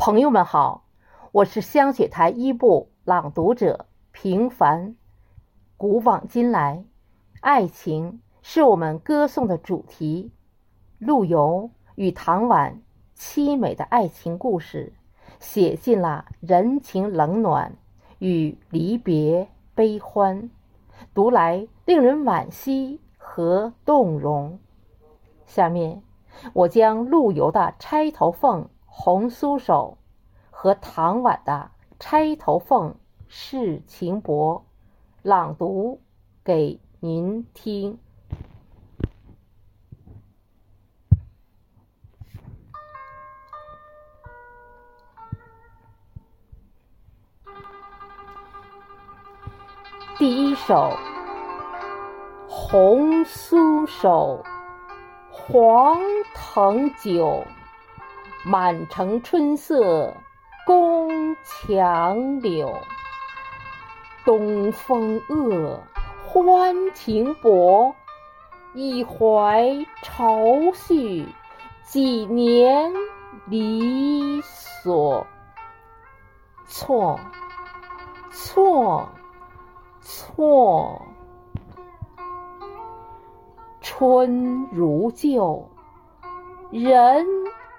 朋友们好，我是香雪台一部朗读者平凡。古往今来，爱情是我们歌颂的主题。陆游与唐婉凄美的爱情故事，写尽了人情冷暖与离别悲欢，读来令人惋惜和动容。下面，我将陆游的《钗头凤》。红酥手和唐婉的《钗头凤·试情薄》朗读给您听。第一首《红酥手》，黄藤酒。满城春色宫墙柳，东风恶，欢情薄。一怀愁绪，几年离索。错，错，错。春如旧，人。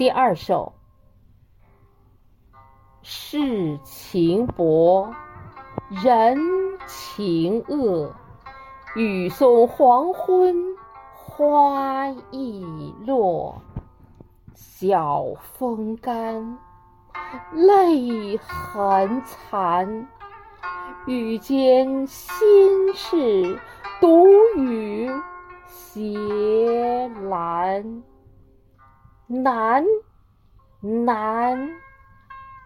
第二首《世情薄》，人情恶。雨送黄昏花易落，晓风干，泪痕残。欲笺心事，独语斜阑。难，难，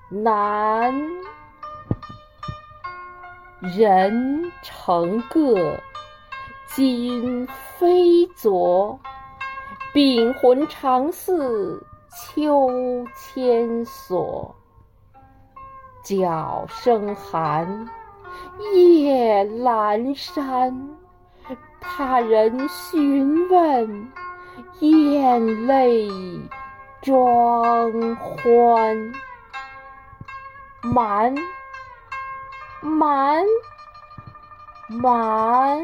难。人成各，今非昨。秉魂长似秋千索。角声寒，夜阑珊。怕人询问。眼泪装欢，满满满。